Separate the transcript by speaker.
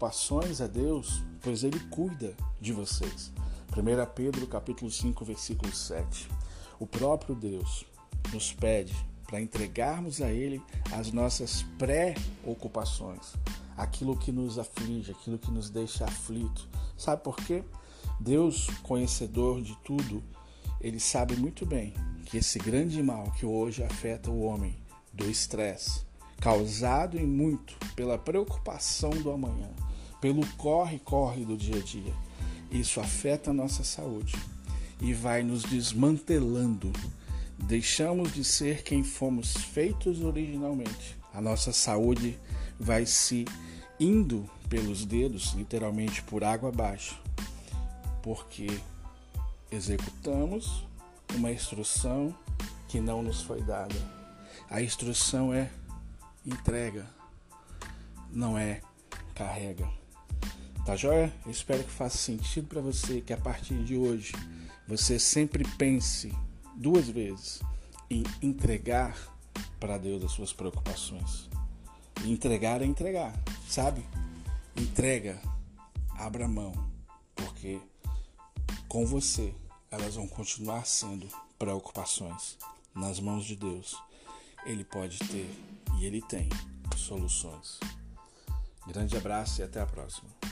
Speaker 1: preocupações a Deus, pois Ele cuida de vocês. 1 Pedro capítulo 5, versículo 7. O próprio Deus nos pede para entregarmos a Ele as nossas pré-ocupações, aquilo que nos aflige, aquilo que nos deixa aflito. Sabe por quê? Deus, conhecedor de tudo, ele sabe muito bem que esse grande mal que hoje afeta o homem, do estresse, causado em muito pela preocupação do amanhã, pelo corre-corre do dia a dia, isso afeta a nossa saúde e vai nos desmantelando deixamos de ser quem fomos feitos originalmente. A nossa saúde vai se indo pelos dedos, literalmente por água abaixo, porque executamos uma instrução que não nos foi dada. A instrução é entrega, não é carrega. Tá joia? Espero que faça sentido para você que a partir de hoje você sempre pense duas vezes em entregar para Deus as suas preocupações. E entregar é entregar, sabe? Entrega, abra mão, porque com você elas vão continuar sendo preocupações. Nas mãos de Deus, Ele pode ter e Ele tem soluções. Grande abraço e até a próxima.